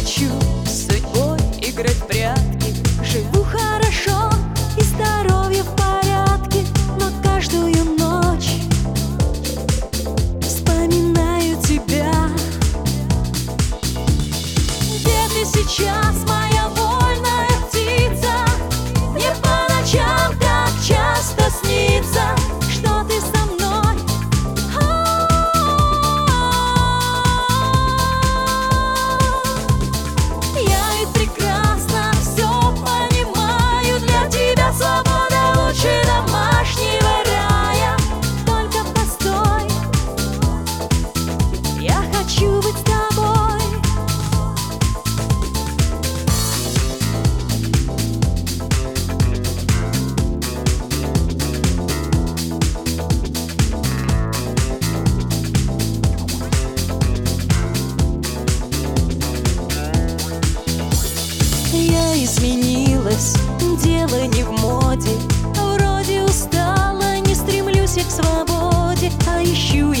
хочу с судьбой играть в прятки Живу хорошо и здоровье в порядке Но каждую ночь вспоминаю тебя Где ты сейчас?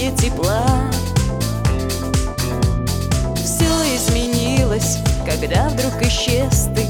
и тепла. Все изменилось, когда вдруг исчез ты.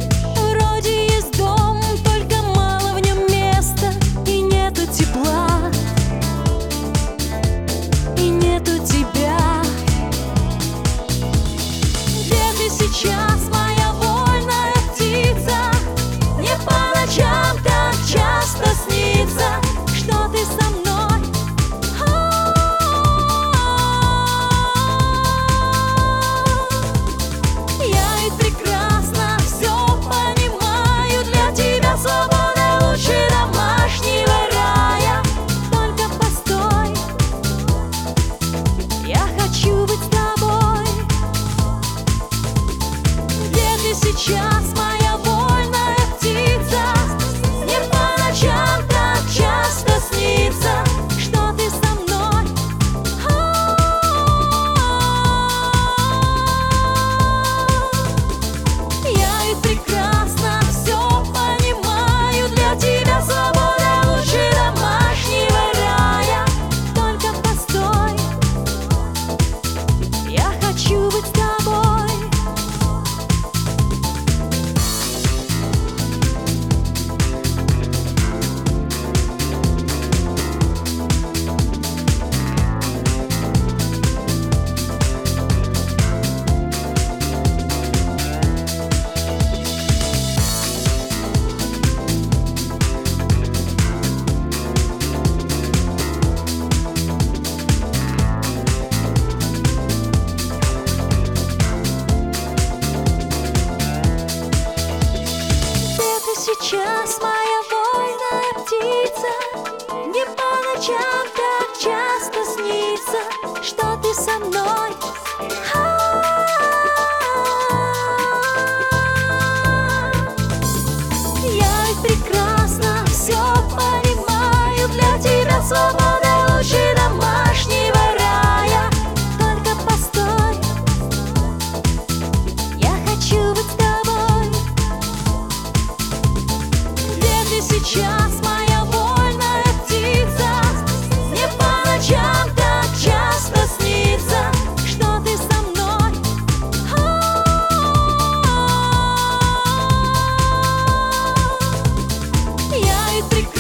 complicado.